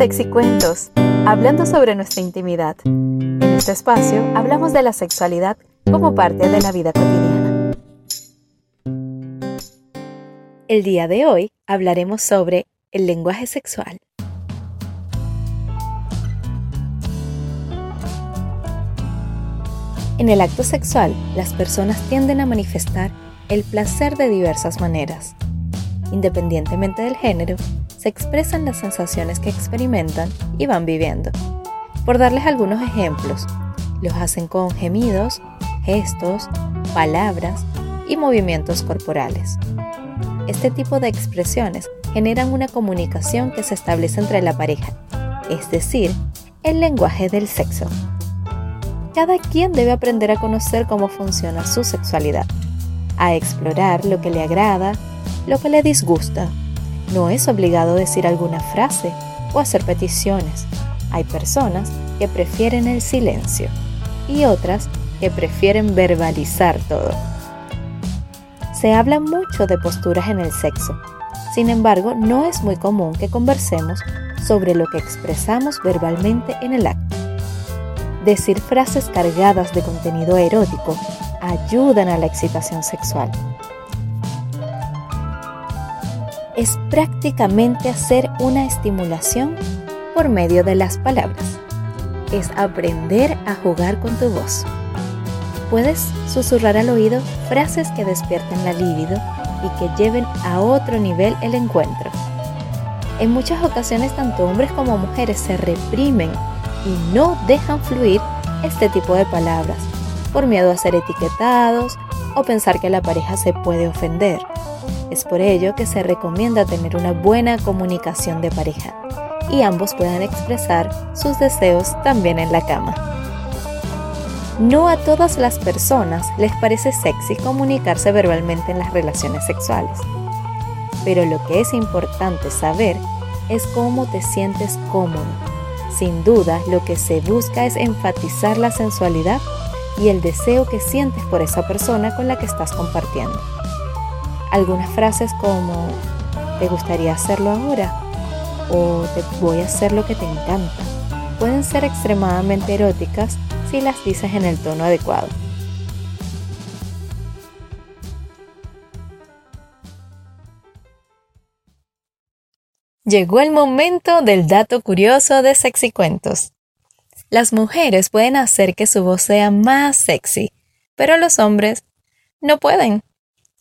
Sexy Cuentos, hablando sobre nuestra intimidad. En este espacio hablamos de la sexualidad como parte de la vida cotidiana. El día de hoy hablaremos sobre el lenguaje sexual. En el acto sexual, las personas tienden a manifestar el placer de diversas maneras. Independientemente del género, se expresan las sensaciones que experimentan y van viviendo. Por darles algunos ejemplos, los hacen con gemidos, gestos, palabras y movimientos corporales. Este tipo de expresiones generan una comunicación que se establece entre la pareja, es decir, el lenguaje del sexo. Cada quien debe aprender a conocer cómo funciona su sexualidad, a explorar lo que le agrada, lo que le disgusta no es obligado decir alguna frase o hacer peticiones. Hay personas que prefieren el silencio y otras que prefieren verbalizar todo. Se habla mucho de posturas en el sexo. Sin embargo, no es muy común que conversemos sobre lo que expresamos verbalmente en el acto. Decir frases cargadas de contenido erótico ayudan a la excitación sexual es prácticamente hacer una estimulación por medio de las palabras. Es aprender a jugar con tu voz. Puedes susurrar al oído frases que despierten la libido y que lleven a otro nivel el encuentro. En muchas ocasiones tanto hombres como mujeres se reprimen y no dejan fluir este tipo de palabras por miedo a ser etiquetados o pensar que la pareja se puede ofender. Es por ello que se recomienda tener una buena comunicación de pareja y ambos puedan expresar sus deseos también en la cama. No a todas las personas les parece sexy comunicarse verbalmente en las relaciones sexuales, pero lo que es importante saber es cómo te sientes cómodo. Sin duda, lo que se busca es enfatizar la sensualidad y el deseo que sientes por esa persona con la que estás compartiendo. Algunas frases como ¿te gustaría hacerlo ahora? o te voy a hacer lo que te encanta pueden ser extremadamente eróticas si las dices en el tono adecuado. Llegó el momento del dato curioso de Sexy Cuentos. Las mujeres pueden hacer que su voz sea más sexy, pero los hombres no pueden.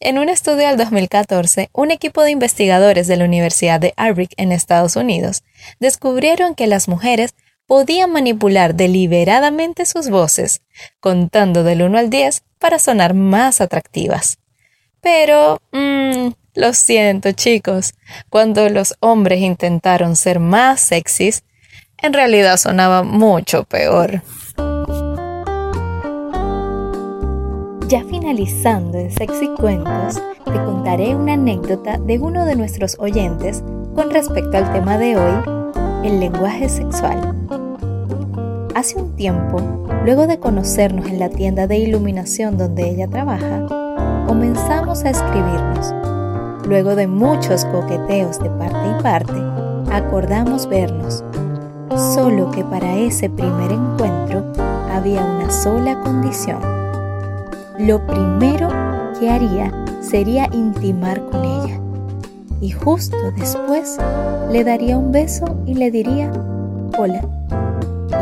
En un estudio del 2014, un equipo de investigadores de la Universidad de Arbrick en Estados Unidos descubrieron que las mujeres podían manipular deliberadamente sus voces, contando del 1 al 10 para sonar más atractivas. Pero, mmm, lo siento chicos, cuando los hombres intentaron ser más sexys, en realidad sonaba mucho peor. Ya finalizando en Sexy Cuentos, te contaré una anécdota de uno de nuestros oyentes con respecto al tema de hoy, el lenguaje sexual. Hace un tiempo, luego de conocernos en la tienda de iluminación donde ella trabaja, comenzamos a escribirnos. Luego de muchos coqueteos de parte y parte, acordamos vernos. Solo que para ese primer encuentro había una sola condición lo primero que haría sería intimar con ella. Y justo después le daría un beso y le diría, hola.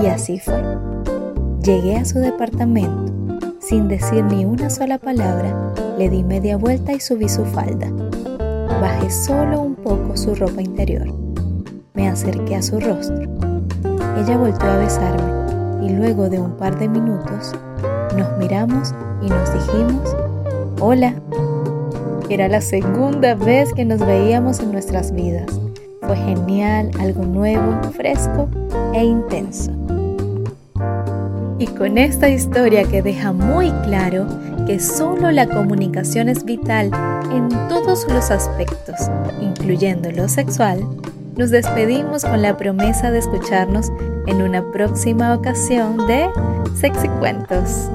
Y así fue. Llegué a su departamento. Sin decir ni una sola palabra, le di media vuelta y subí su falda. Bajé solo un poco su ropa interior. Me acerqué a su rostro. Ella volvió a besarme y luego de un par de minutos nos miramos y nos dijimos, hola. Era la segunda vez que nos veíamos en nuestras vidas. Fue genial, algo nuevo, fresco e intenso. Y con esta historia que deja muy claro que solo la comunicación es vital en todos los aspectos, incluyendo lo sexual, nos despedimos con la promesa de escucharnos en una próxima ocasión de Sexy Cuentos.